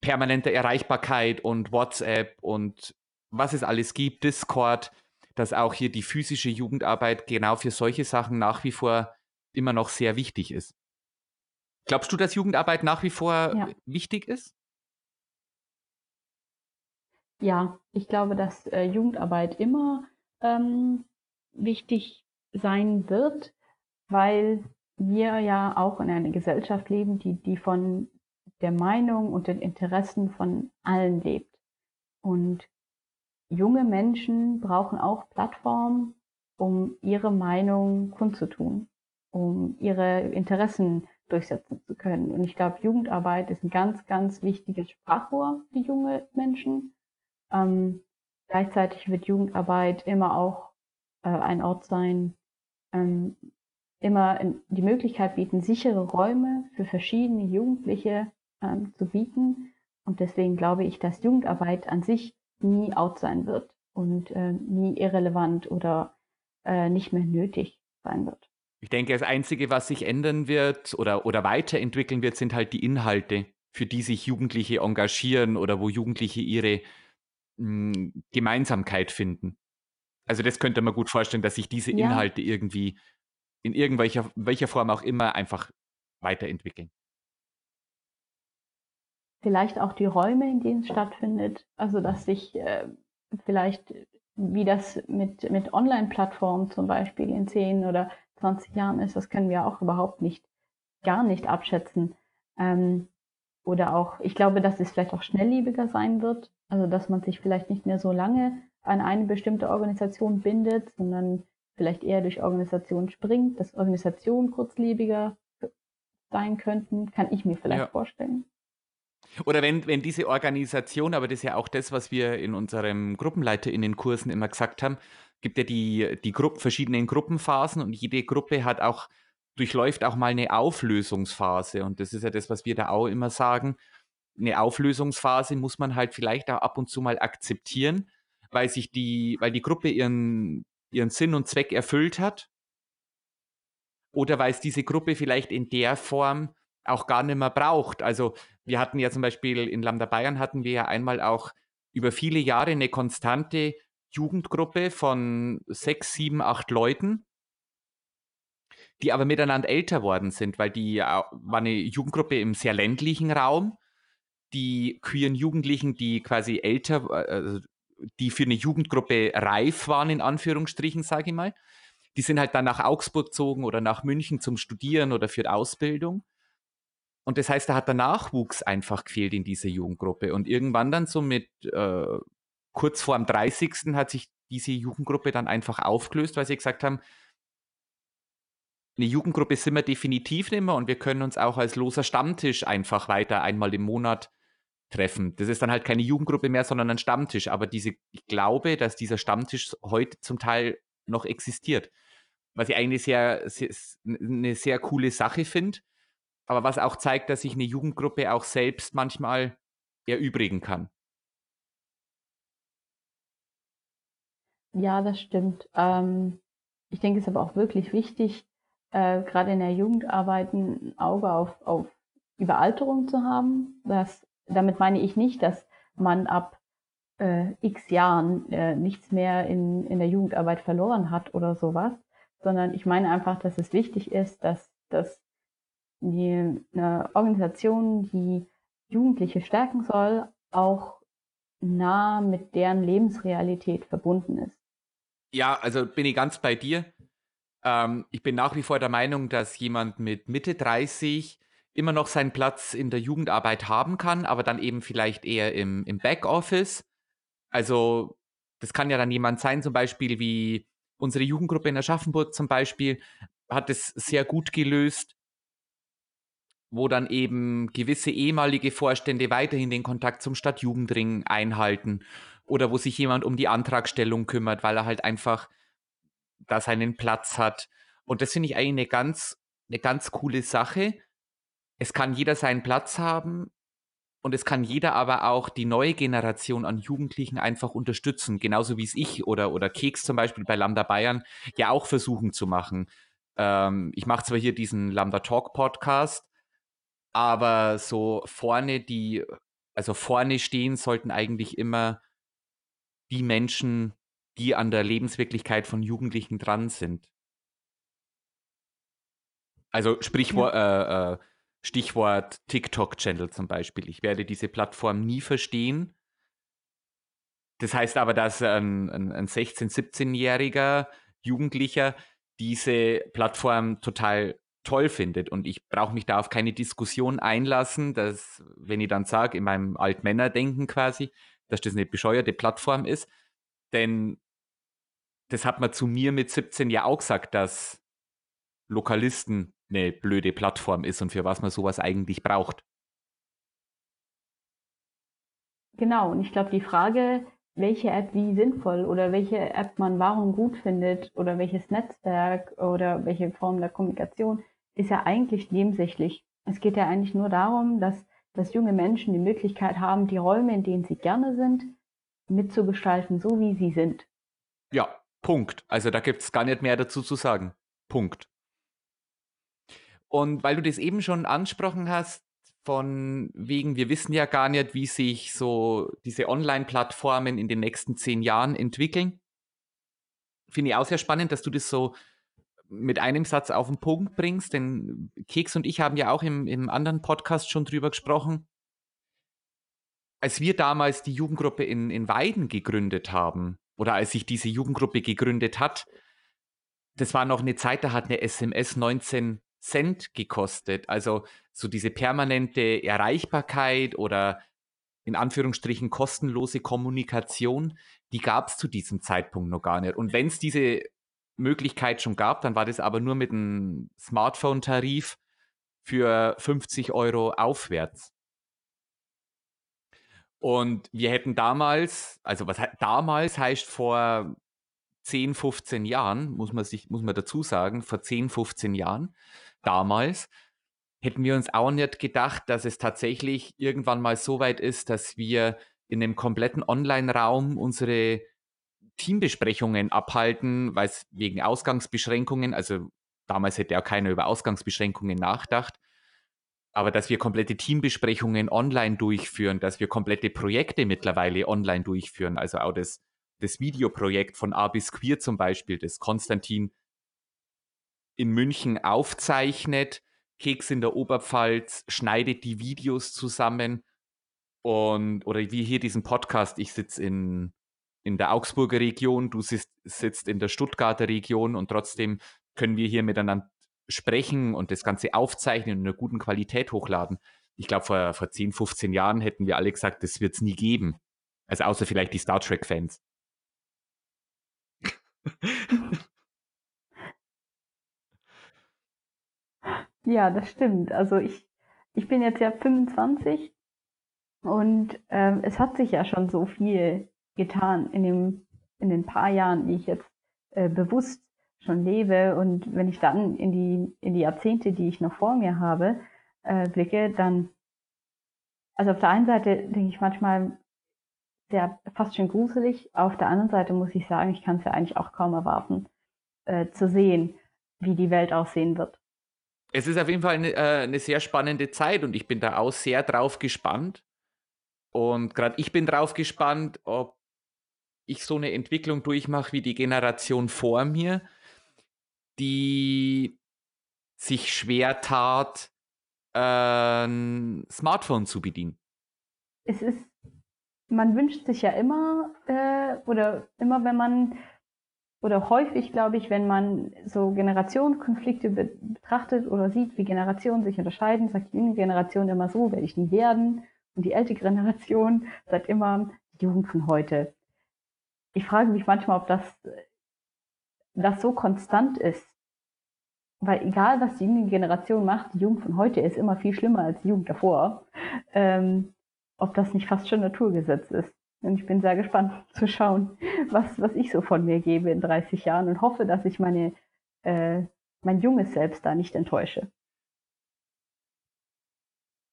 permanenter Erreichbarkeit und WhatsApp und was es alles gibt, Discord, dass auch hier die physische Jugendarbeit genau für solche Sachen nach wie vor immer noch sehr wichtig ist. Glaubst du, dass Jugendarbeit nach wie vor ja. wichtig ist? Ja, ich glaube, dass äh, Jugendarbeit immer ähm, wichtig sein wird, weil wir ja auch in einer Gesellschaft leben, die, die von der Meinung und den Interessen von allen lebt. Und junge Menschen brauchen auch Plattformen, um ihre Meinung kundzutun, um ihre Interessen durchsetzen zu können. Und ich glaube, Jugendarbeit ist ein ganz, ganz wichtiges Sprachrohr für junge Menschen. Ähm, gleichzeitig wird Jugendarbeit immer auch äh, ein Ort sein, ähm, immer die Möglichkeit bieten, sichere Räume für verschiedene Jugendliche ähm, zu bieten. Und deswegen glaube ich, dass Jugendarbeit an sich nie out sein wird und äh, nie irrelevant oder äh, nicht mehr nötig sein wird. Ich denke, das Einzige, was sich ändern wird oder, oder weiterentwickeln wird, sind halt die Inhalte, für die sich Jugendliche engagieren oder wo Jugendliche ihre mh, hm, Gemeinsamkeit finden. Also das könnte man gut vorstellen, dass sich diese ja. Inhalte irgendwie in irgendwelcher welcher Form auch immer einfach weiterentwickeln. Vielleicht auch die Räume, in denen es stattfindet. Also dass sich äh, vielleicht, wie das mit, mit Online-Plattformen zum Beispiel in 10 oder 20 Jahren ist, das können wir auch überhaupt nicht, gar nicht abschätzen. Ähm, oder auch, ich glaube, dass es vielleicht auch schnelllebiger sein wird. Also dass man sich vielleicht nicht mehr so lange an eine bestimmte Organisation bindet, sondern vielleicht eher durch Organisation springt, dass Organisationen kurzlebiger sein könnten, kann ich mir vielleicht ja. vorstellen. Oder wenn, wenn diese Organisation, aber das ist ja auch das, was wir in unserem GruppenleiterInnen-Kursen immer gesagt haben, gibt ja die, die Gruppen, verschiedenen Gruppenphasen und jede Gruppe hat auch, durchläuft auch mal eine Auflösungsphase. Und das ist ja das, was wir da auch immer sagen. Eine Auflösungsphase muss man halt vielleicht auch ab und zu mal akzeptieren, weil sich die, weil die Gruppe ihren ihren Sinn und Zweck erfüllt hat oder weil es diese Gruppe vielleicht in der Form auch gar nicht mehr braucht. Also wir hatten ja zum Beispiel in Lambda Bayern hatten wir ja einmal auch über viele Jahre eine konstante Jugendgruppe von sechs, sieben, acht Leuten, die aber miteinander älter worden sind, weil die war eine Jugendgruppe im sehr ländlichen Raum. Die queeren Jugendlichen, die quasi älter, also die für eine Jugendgruppe reif waren, in Anführungsstrichen, sage ich mal. Die sind halt dann nach Augsburg gezogen oder nach München zum Studieren oder für Ausbildung. Und das heißt, da hat der Nachwuchs einfach gefehlt in dieser Jugendgruppe. Und irgendwann dann so mit äh, kurz vor dem 30. hat sich diese Jugendgruppe dann einfach aufgelöst, weil sie gesagt haben, eine Jugendgruppe sind wir definitiv nicht mehr und wir können uns auch als loser Stammtisch einfach weiter einmal im Monat treffen. Das ist dann halt keine Jugendgruppe mehr, sondern ein Stammtisch. Aber diese, ich glaube, dass dieser Stammtisch heute zum Teil noch existiert. Was ich eigentlich sehr, sehr eine sehr coole Sache finde. Aber was auch zeigt, dass sich eine Jugendgruppe auch selbst manchmal erübrigen kann. Ja, das stimmt. Ähm, ich denke, es ist aber auch wirklich wichtig, äh, gerade in der Jugendarbeit ein Auge auf, auf Überalterung zu haben, dass damit meine ich nicht, dass man ab äh, x Jahren äh, nichts mehr in, in der Jugendarbeit verloren hat oder sowas, sondern ich meine einfach, dass es wichtig ist, dass, dass die, eine Organisation, die Jugendliche stärken soll, auch nah mit deren Lebensrealität verbunden ist. Ja, also bin ich ganz bei dir. Ähm, ich bin nach wie vor der Meinung, dass jemand mit Mitte 30 immer noch seinen Platz in der Jugendarbeit haben kann, aber dann eben vielleicht eher im, im Backoffice. Also das kann ja dann jemand sein, zum Beispiel wie unsere Jugendgruppe in Aschaffenburg zum Beispiel, hat es sehr gut gelöst, wo dann eben gewisse ehemalige Vorstände weiterhin den Kontakt zum Stadtjugendring einhalten oder wo sich jemand um die Antragstellung kümmert, weil er halt einfach da seinen Platz hat. Und das finde ich eigentlich eine ganz, eine ganz coole Sache es kann jeder seinen Platz haben und es kann jeder aber auch die neue Generation an Jugendlichen einfach unterstützen, genauso wie es ich oder, oder Keks zum Beispiel bei Lambda Bayern ja auch versuchen zu machen. Ähm, ich mache zwar hier diesen Lambda Talk Podcast, aber so vorne die, also vorne stehen sollten eigentlich immer die Menschen, die an der Lebenswirklichkeit von Jugendlichen dran sind. Also Sprichwort, ja. äh, äh, Stichwort TikTok-Channel zum Beispiel. Ich werde diese Plattform nie verstehen, Das heißt aber, dass ein, ein, ein 16-, 17-jähriger Jugendlicher diese Plattform total toll findet. Und ich brauche mich da auf keine Diskussion einlassen, dass, wenn ich dann sage, in meinem Altmännerdenken quasi, dass das eine bescheuerte Plattform ist. Denn das hat man zu mir mit 17 ja auch gesagt, dass Lokalisten eine blöde Plattform ist und für was man sowas eigentlich braucht. Genau, und ich glaube, die Frage, welche App wie sinnvoll oder welche App man warum gut findet oder welches Netzwerk oder welche Form der Kommunikation, ist ja eigentlich nebensächlich. Es geht ja eigentlich nur darum, dass, dass junge Menschen die Möglichkeit haben, die Räume, in denen sie gerne sind, mitzugestalten, so wie sie sind. Ja, Punkt. Also da gibt es gar nicht mehr dazu zu sagen. Punkt. Und weil du das eben schon ansprochen hast, von wegen, wir wissen ja gar nicht, wie sich so diese Online-Plattformen in den nächsten zehn Jahren entwickeln. Finde ich auch sehr spannend, dass du das so mit einem Satz auf den Punkt bringst, denn Keks und ich haben ja auch im, im anderen Podcast schon drüber gesprochen. Als wir damals die Jugendgruppe in, in Weiden gegründet haben, oder als sich diese Jugendgruppe gegründet hat, das war noch eine Zeit, da hat eine SMS 19 Cent gekostet. Also so diese permanente Erreichbarkeit oder in Anführungsstrichen kostenlose Kommunikation, die gab es zu diesem Zeitpunkt noch gar nicht. Und wenn es diese Möglichkeit schon gab, dann war das aber nur mit einem Smartphone-Tarif für 50 Euro aufwärts. Und wir hätten damals, also was damals heißt vor 10, 15 Jahren, muss man sich, muss man dazu sagen, vor 10, 15 Jahren, damals, hätten wir uns auch nicht gedacht, dass es tatsächlich irgendwann mal so weit ist, dass wir in einem kompletten Online-Raum unsere Teambesprechungen abhalten, weil es wegen Ausgangsbeschränkungen, also damals hätte ja keiner über Ausgangsbeschränkungen nachgedacht, aber dass wir komplette Teambesprechungen online durchführen, dass wir komplette Projekte mittlerweile online durchführen, also auch das, das Videoprojekt von A bis Queer zum Beispiel, das Konstantin in München aufzeichnet, Keks in der Oberpfalz schneidet die Videos zusammen und oder wie hier diesen Podcast, ich sitze in in der Augsburger Region, du sitzt, sitzt in der Stuttgarter Region und trotzdem können wir hier miteinander sprechen und das Ganze aufzeichnen und in einer guten Qualität hochladen. Ich glaube, vor, vor 10, 15 Jahren hätten wir alle gesagt, das wird es nie geben. Also außer vielleicht die Star Trek-Fans. <laughs> Ja, das stimmt. Also ich, ich bin jetzt ja 25 und ähm, es hat sich ja schon so viel getan in, dem, in den paar Jahren, die ich jetzt äh, bewusst schon lebe. Und wenn ich dann in die, in die Jahrzehnte, die ich noch vor mir habe, äh, blicke, dann, also auf der einen Seite denke ich manchmal sehr fast schon gruselig, auf der anderen Seite muss ich sagen, ich kann es ja eigentlich auch kaum erwarten, äh, zu sehen, wie die Welt aussehen wird. Es ist auf jeden Fall eine, äh, eine sehr spannende Zeit und ich bin da auch sehr drauf gespannt. Und gerade ich bin drauf gespannt, ob ich so eine Entwicklung durchmache wie die Generation vor mir, die sich schwer tat, ein Smartphone zu bedienen. Es ist, man wünscht sich ja immer, äh, oder immer wenn man, oder häufig glaube ich, wenn man so Generationenkonflikte betrachtet oder sieht, wie Generationen sich unterscheiden, sagt die junge Generation immer so, werde ich nie werden. Und die ältere <laughs> Generation sagt immer, die Jugend von heute ich frage mich manchmal, ob das, das so konstant ist. Weil egal, was die junge Generation macht, die Jugend von heute ist immer viel schlimmer als die Jugend davor. Ähm, ob das nicht fast schon Naturgesetz ist. Und ich bin sehr gespannt <laughs> zu schauen, was, was ich so von mir gebe in 30 Jahren und hoffe, dass ich meine, äh, mein junges Selbst da nicht enttäusche.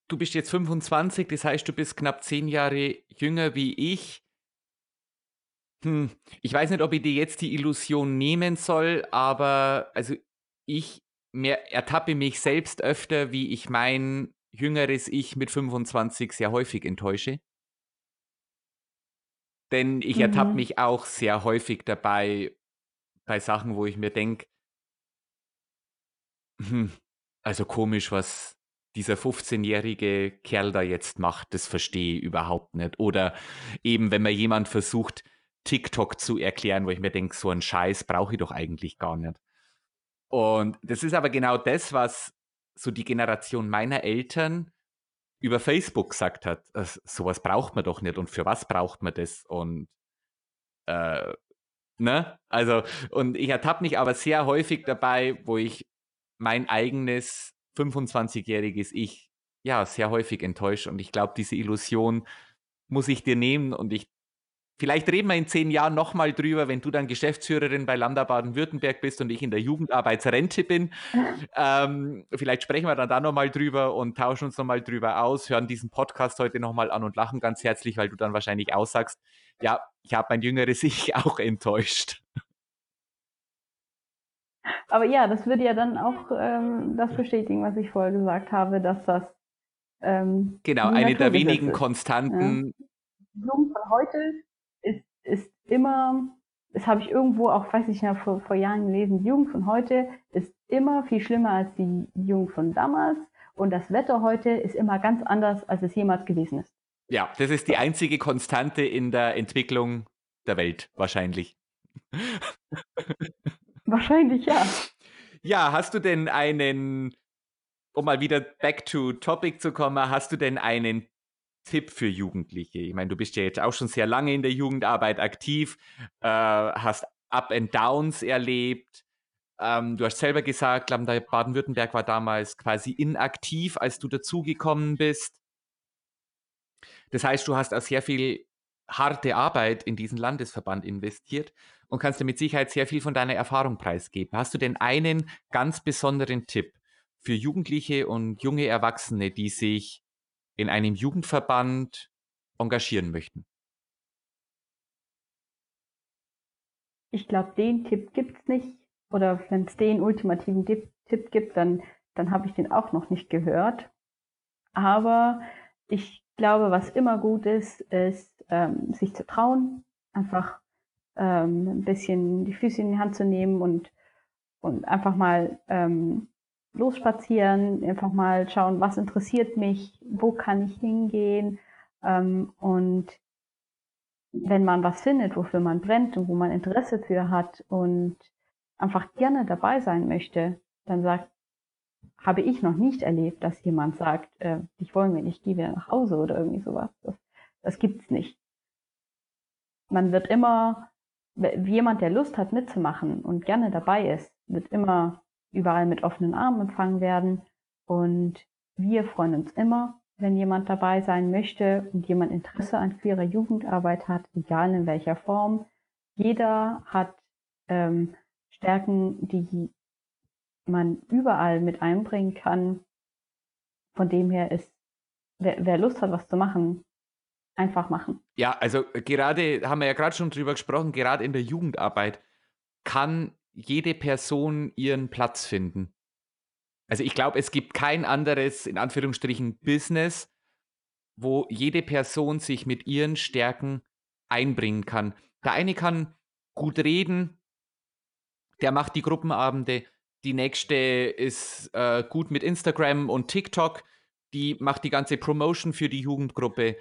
Du bist jetzt 25, das heißt, du bist knapp zehn Jahre jünger wie ich. Hm, ich weiß nicht, ob ich dir jetzt die Illusion nehmen soll, aber also ich mehr ertappe mich selbst öfter, wie ich mein jüngeres Ich mit 25 sehr häufig enttäusche. Denn ich mhm. ertappe mich auch sehr häufig dabei, bei Sachen, wo ich mir denke, hm, also komisch, was dieser 15-jährige Kerl da jetzt macht, das verstehe ich überhaupt nicht. Oder eben, wenn mir jemand versucht, TikTok zu erklären, wo ich mir denke, so einen Scheiß brauche ich doch eigentlich gar nicht. Und das ist aber genau das, was so die Generation meiner Eltern über Facebook gesagt hat. Sowas braucht man doch nicht und für was braucht man das? Und äh, ne? Also, und ich ertappe mich aber sehr häufig dabei, wo ich mein eigenes 25-jähriges Ich ja sehr häufig enttäusche. Und ich glaube, diese Illusion muss ich dir nehmen und ich Vielleicht reden wir in zehn Jahren nochmal drüber, wenn du dann Geschäftsführerin bei Lambda Baden-Württemberg bist und ich in der Jugendarbeitsrente bin. <laughs> ähm, vielleicht sprechen wir dann da nochmal drüber und tauschen uns nochmal drüber aus, hören diesen Podcast heute nochmal an und lachen ganz herzlich, weil du dann wahrscheinlich aussagst, ja, ich habe mein jüngeres Ich <laughs> auch enttäuscht. Aber ja, das würde ja dann auch ähm, das bestätigen, was ich vorher gesagt habe, dass das ähm, genau eine der wenigen Konstanten. Ja. Jung von heute ist, immer, das habe ich irgendwo auch, weiß ich ja, vor, vor Jahren gelesen, die Jugend von heute ist immer viel schlimmer als die Jugend von damals und das Wetter heute ist immer ganz anders, als es jemals gewesen ist. Ja, das ist die einzige Konstante in der Entwicklung der Welt, wahrscheinlich. <laughs> Wahrscheinlich, ja. Ja, hast du denn einen, um mal wieder back to topic zu kommen, hast du denn einen Tipp für Jugendliche? Ich meine, du bist ja jetzt auch schon sehr lange in der Jugendarbeit aktiv, äh, hast Up and Downs erlebt. Ähm, du hast selber gesagt, Baden-Württemberg war damals quasi inaktiv, als du dazugekommen bist. Das heißt, du hast auch sehr viel harte Arbeit in diesen Landesverband investiert und kannst dir mit Sicherheit sehr viel von deiner Erfahrung preisgeben. Hast du denn einen ganz besonderen Tipp für Jugendliche und junge Erwachsene, die sich in einem Jugendverband engagieren möchten? Ich glaube, den Tipp gibt es nicht. Oder wenn es den ultimativen Tipp, gibt, dann, dann habe ich den auch noch nicht gehört. Aber ich glaube, was immer gut ist, ist, ähm, sich zu trauen, einfach ähm, ein bisschen die Füße in die Hand zu nehmen und, und einfach mal ähm, losspazieren, einfach mal schauen, was interessiert mich, wo kann ich hingehen. Ähm, und wenn man was findet, wofür man brennt und wo man Interesse für hat und einfach gerne dabei sein möchte, dann sagt, habe ich noch nicht erlebt, dass jemand sagt, äh, ich wollen wir nicht, geh wieder nach Hause oder irgendwie sowas. Das, das gibt's nicht. Man wird immer, jemand, der Lust hat mitzumachen und gerne dabei ist, wird immer überall mit offenen Armen empfangen werden. Und wir freuen uns immer, wenn jemand dabei sein möchte und jemand Interesse an queerer Jugendarbeit hat, egal in welcher Form. Jeder hat ähm, Stärken, die man überall mit einbringen kann. Von dem her ist, wer, wer Lust hat, was zu machen, einfach machen. Ja, also gerade haben wir ja gerade schon drüber gesprochen, gerade in der Jugendarbeit kann jede Person ihren Platz finden. Also ich glaube, es gibt kein anderes, in Anführungsstrichen, Business, wo jede Person sich mit ihren Stärken einbringen kann. Der eine kann gut reden, der macht die Gruppenabende, die nächste ist äh, gut mit Instagram und TikTok, die macht die ganze Promotion für die Jugendgruppe.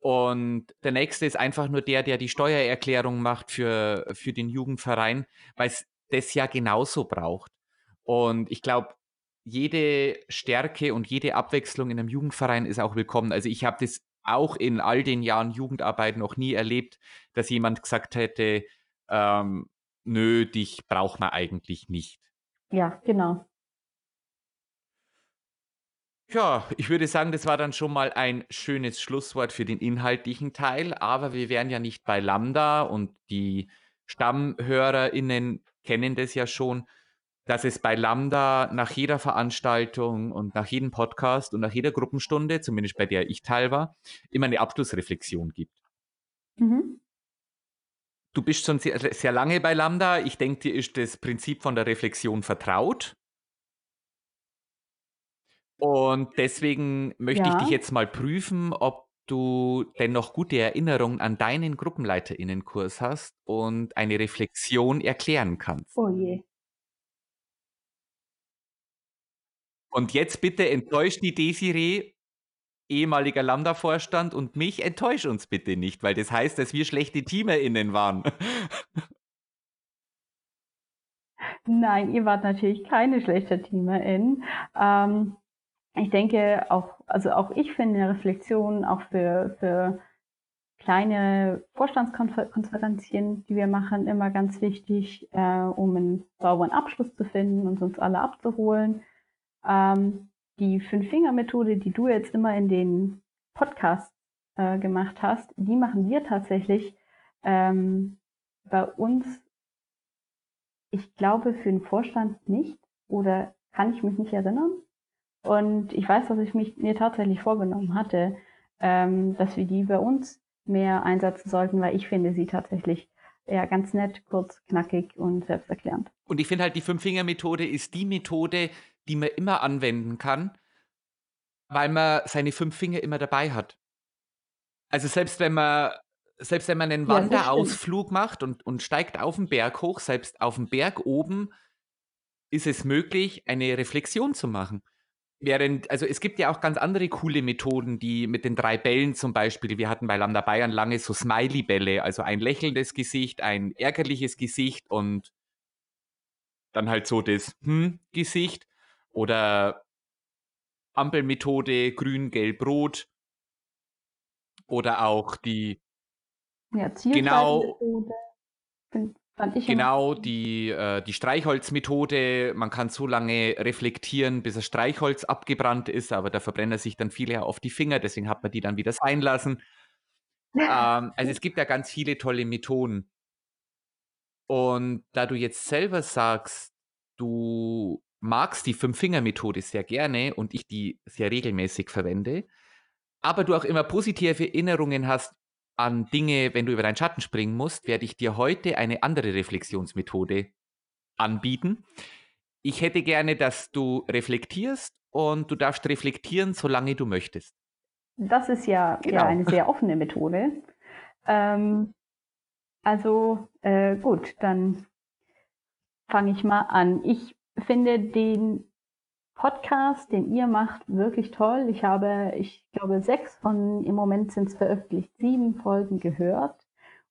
Und der nächste ist einfach nur der, der die Steuererklärung macht für, für den Jugendverein, weil es das ja genauso braucht. Und ich glaube, jede Stärke und jede Abwechslung in einem Jugendverein ist auch willkommen. Also ich habe das auch in all den Jahren Jugendarbeit noch nie erlebt, dass jemand gesagt hätte, ähm, nö, dich braucht man eigentlich nicht. Ja, genau. Ja, ich würde sagen, das war dann schon mal ein schönes Schlusswort für den inhaltlichen Teil, aber wir wären ja nicht bei Lambda und die StammhörerInnen kennen das ja schon, dass es bei Lambda nach jeder Veranstaltung und nach jedem Podcast und nach jeder Gruppenstunde, zumindest bei der ich teil war, immer eine Abschlussreflexion gibt. Mhm. Du bist schon sehr, sehr lange bei Lambda. Ich denke, dir ist das Prinzip von der Reflexion vertraut. Und deswegen möchte ja. ich dich jetzt mal prüfen, ob du denn noch gute Erinnerungen an deinen Gruppenleiterinnenkurs hast und eine Reflexion erklären kannst. Oh je. Und jetzt bitte enttäuscht die Desiree, ehemaliger Lambda-Vorstand, und mich enttäusch uns bitte nicht, weil das heißt, dass wir schlechte TeamerInnen waren. Nein, ihr wart natürlich keine schlechte TeamerInnen. Ähm, ich denke auch, also auch ich finde Reflexion auch für, für kleine Vorstandskonferenzien, die wir machen, immer ganz wichtig, äh, um einen sauberen Abschluss zu finden und uns alle abzuholen. Ähm, die Fünf-Finger-Methode, die du jetzt immer in den Podcasts äh, gemacht hast, die machen wir tatsächlich ähm, bei uns, ich glaube, für den Vorstand nicht oder kann ich mich nicht erinnern. Und ich weiß, dass ich mich mir tatsächlich vorgenommen hatte, ähm, dass wir die bei uns mehr einsetzen sollten, weil ich finde sie tatsächlich ja ganz nett, kurz, knackig und selbsterklärend. Und ich finde halt, die Fünf-Finger-Methode ist die Methode, die man immer anwenden kann, weil man seine fünf Finger immer dabei hat. Also selbst wenn man selbst wenn man einen Wanderausflug macht und, und steigt auf den Berg hoch, selbst auf dem Berg oben, ist es möglich, eine Reflexion zu machen. Während, also es gibt ja auch ganz andere coole Methoden, die mit den drei Bällen zum Beispiel, wir hatten bei Lambda Bayern lange so Smiley-Bälle, also ein lächelndes Gesicht, ein ärgerliches Gesicht und dann halt so das Hm-Gesicht oder Ampelmethode, grün, gelb, rot oder auch die ja, genau. Ich genau, die, äh, die Streichholzmethode. Man kann so lange reflektieren, bis das Streichholz abgebrannt ist, aber da verbrennen sich dann viele auf die Finger, deswegen hat man die dann wieder sein lassen. ähm, also es gibt ja ganz viele tolle Methoden. Und da du jetzt selber sagst, du magst die Fünf-Finger-Methode sehr gerne und ich die sehr regelmäßig verwende, aber du auch immer positive Erinnerungen hast an Dinge, wenn du über deinen Schatten springen musst, werde ich dir heute eine andere Reflexionsmethode anbieten. Ich hätte gerne, dass du reflektierst und du darfst reflektieren, solange du möchtest. Das ist ja, genau. ja eine sehr offene Methode. Ähm, also äh, gut, dann fange ich mal an. Ich finde den Podcast, den ihr macht, wirklich toll. Ich habe, ich glaube, sechs von, im Moment sind es veröffentlicht, sieben Folgen gehört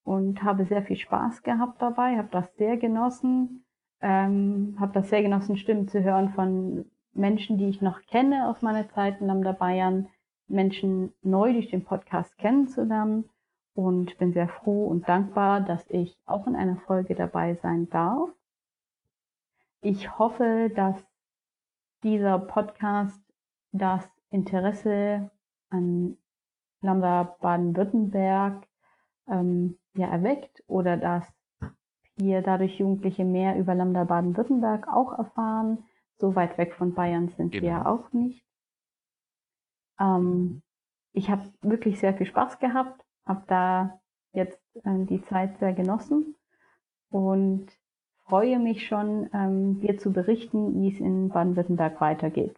und habe sehr viel Spaß gehabt dabei, habe das sehr genossen, ähm, habe das sehr genossen, Stimmen zu hören von Menschen, die ich noch kenne aus meiner Zeit in Lambda Bayern, Menschen neu durch den Podcast kennenzulernen und bin sehr froh und dankbar, dass ich auch in einer Folge dabei sein darf. Ich hoffe, dass dieser Podcast das Interesse an Lambda Baden-Württemberg ähm, ja, erweckt oder dass hier dadurch Jugendliche mehr über Lambda Baden-Württemberg auch erfahren. So weit weg von Bayern sind genau. wir auch nicht. Ähm, ich habe wirklich sehr viel Spaß gehabt, habe da jetzt äh, die Zeit sehr genossen und freue mich schon, ähm, dir zu berichten, wie es in Baden-Württemberg weitergeht.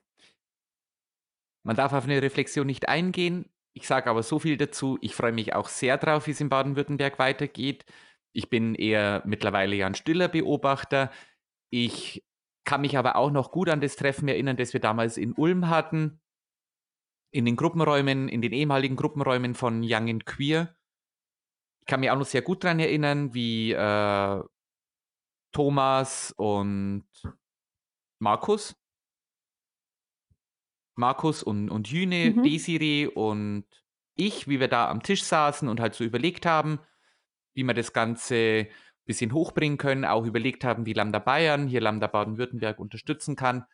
Man darf auf eine Reflexion nicht eingehen. Ich sage aber so viel dazu. Ich freue mich auch sehr drauf, wie es in Baden-Württemberg weitergeht. Ich bin eher mittlerweile ja ein stiller Beobachter. Ich kann mich aber auch noch gut an das Treffen erinnern, das wir damals in Ulm hatten. In den Gruppenräumen, in den ehemaligen Gruppenräumen von Young and Queer. Ich kann mich auch noch sehr gut daran erinnern, wie äh, Thomas und Markus. Markus und, und Jüne, mhm. Desiree und ich, wie wir da am Tisch saßen und halt so überlegt haben, wie wir das Ganze ein bisschen hochbringen können, auch überlegt haben, wie Lambda Bayern hier Lambda Baden-Württemberg unterstützen kann.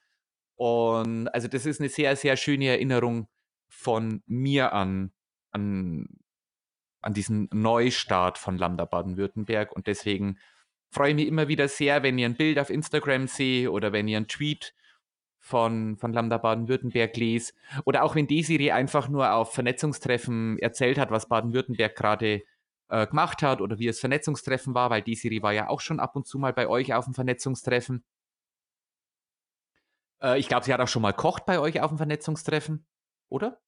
Und also das ist eine sehr, sehr schöne Erinnerung von mir an, an, an diesen Neustart von Lambda Baden-Württemberg. Und deswegen freue mich immer wieder sehr, wenn ihr ein Bild auf Instagram seht oder wenn ihr einen Tweet von, von Lambda Baden-Württemberg lest oder auch wenn Desiree einfach nur auf Vernetzungstreffen erzählt hat, was Baden-Württemberg gerade äh, gemacht hat oder wie es Vernetzungstreffen war, weil Desiree war ja auch schon ab und zu mal bei euch auf dem Vernetzungstreffen. Äh, ich glaube, sie hat auch schon mal kocht bei euch auf dem Vernetzungstreffen, oder?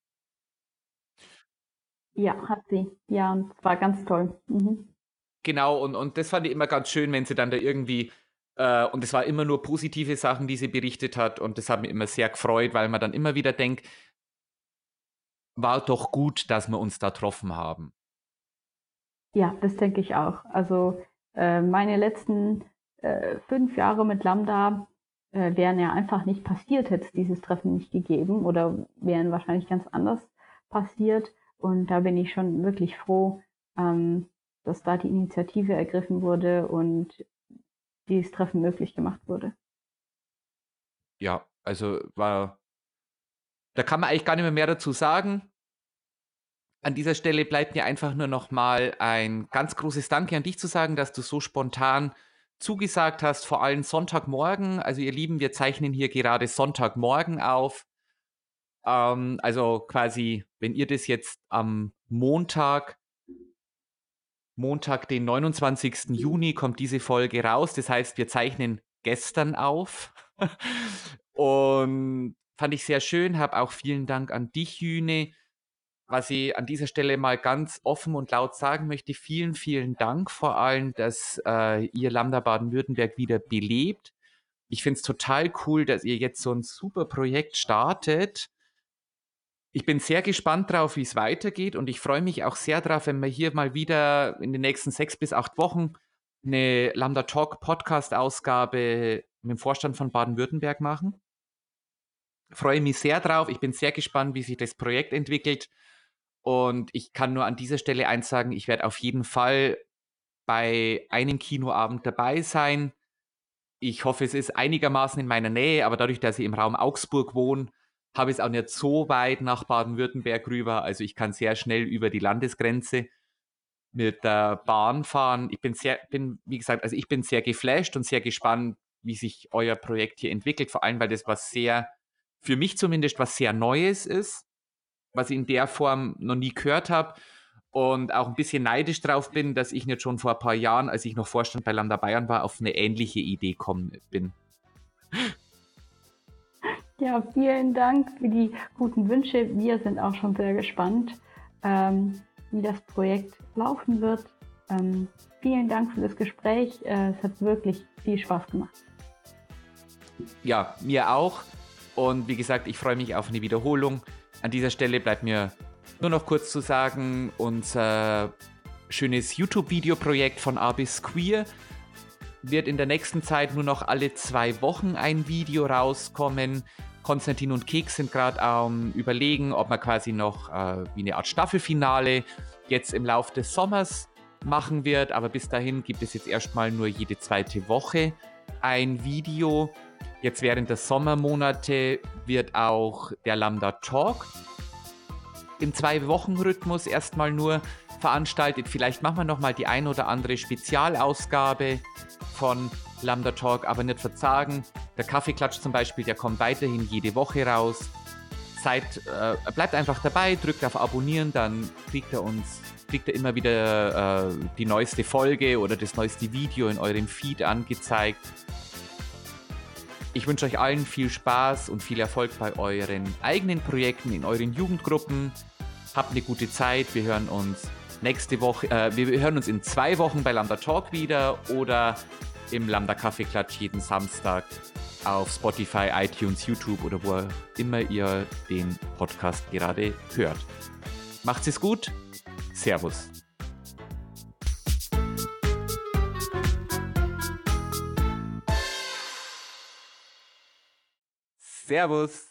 Ja, hat sie. Ja, und war ganz toll. Mhm. Genau, und, und das fand ich immer ganz schön, wenn sie dann da irgendwie Äh, und es war immer nur positive Sachen, die sie berichtet hat. Und das hat mich immer sehr gefreut, weil man dann immer wieder denkt, war doch gut, dass wir uns da getroffen haben. Ja, das denke ich auch. Also äh, meine letzten äh, fünf Jahre mit Lambda äh, wären ja einfach nicht passiert, hätte es dieses Treffen nicht gegeben oder wären wahrscheinlich ganz anders passiert. Und da bin ich schon wirklich froh, ähm, dass da die Initiative ergriffen wurde und dieses Treffen möglich gemacht wurde. Ja, also war, da kann man eigentlich gar nicht mehr, mehr dazu sagen. An dieser Stelle bleibt mir einfach nur noch mal ein ganz großes Danke an dich zu sagen, dass du so spontan zugesagt hast, vor allem Sonntagmorgen. Also ihr Lieben, wir zeichnen hier gerade Sonntagmorgen auf. Ähm, also quasi, wenn ihr das jetzt am Montag, Montag, den 29. Juni, kommt diese Folge raus. Das heißt, wir zeichnen gestern auf. <laughs> Und fand ich sehr schön. Habe auch vielen Dank an dich, Jüne. Was ich an dieser Stelle mal ganz offen und laut sagen möchte, vielen, vielen Dank vor allem, dass äh, ihr Lambda Baden-Württemberg wieder belebt. Ich finde es total cool, dass ihr jetzt so ein super Projekt startet ich bin sehr gespannt drauf, wie es weitergeht und ich freue mich auch sehr drauf, wenn wir hier mal wieder in den nächsten sechs bis acht Wochen eine Lambda Talk Podcast Ausgabe mit dem Vorstand von Baden-Württemberg machen. Freue mich sehr drauf. Ich bin sehr gespannt, wie sich das Projekt entwickelt. Und ich kann nur an dieser Stelle eins sagen, ich werde auf jeden Fall bei einem Kinoabend dabei sein. Ich hoffe, es ist einigermaßen in meiner Nähe, aber dadurch, dass ich im Raum Augsburg wohne, habe es auch nicht so weit nach Baden-Württemberg rüber. Also ich kann sehr schnell über die Landesgrenze mit der Bahn fahren. Ich bin sehr, bin, wie gesagt, also ich bin sehr geflasht und sehr gespannt, wie sich euer Projekt hier entwickelt. Vor allem, weil das was sehr, für mich zumindest, was sehr Neues ist, was ich in der Form noch nie gehört habe. Und auch ein bisschen neidisch drauf bin, dass ich nicht schon vor ein paar Jahren, als ich noch Vorstand bei Lambda Bayern war, auf eine ähnliche Idee kommen bin. Ja, vielen Dank für die guten Wünsche. Wir sind auch schon sehr gespannt, ähm, wie das Projekt laufen wird. Ähm, vielen Dank für das Gespräch. Äh, es hat wirklich viel Spaß gemacht. Ja, mir auch. Und wie gesagt, ich freue mich auf eine Wiederholung. An dieser Stelle bleibt mir nur noch kurz zu sagen, unser schönes YouTube-Videoprojekt von A bis Queer wird in der nächsten Zeit nur noch alle zwei Wochen ein Video rauskommen. Konstantin und Keks sind gerade am ähm, überlegen, ob man quasi noch äh, wie eine Art Staffelfinale jetzt im Laufe des Sommers machen wird. Aber bis dahin gibt es jetzt erstmal nur jede zweite Woche ein Video. Jetzt während der Sommermonate wird auch der Lambda Talk im Zwei-Wochen-Rhythmus erstmal nur veranstaltet. Vielleicht machen wir nochmal die ein oder andere Spezialausgabe von Lambda Talk, aber nicht verzagen. Der Kaffeeklatsch zum Beispiel, der kommt weiterhin jede Woche raus. Seid, äh, bleibt einfach dabei, drückt auf Abonnieren, dann kriegt er uns, kriegt er immer wieder äh, die neueste Folge oder das neueste Video in eurem Feed angezeigt. Ich wünsche euch allen viel Spaß und viel Erfolg bei euren eigenen Projekten, in euren Jugendgruppen. Habt eine gute Zeit. Wir hören uns nächste Woche, äh, wir hören uns in zwei Wochen bei Lambda Talk wieder oder im Lambda Kaffeeklatsch jeden Samstag auf Spotify, iTunes, YouTube oder wo immer ihr den Podcast gerade hört. Macht's es gut. Servus. Servus.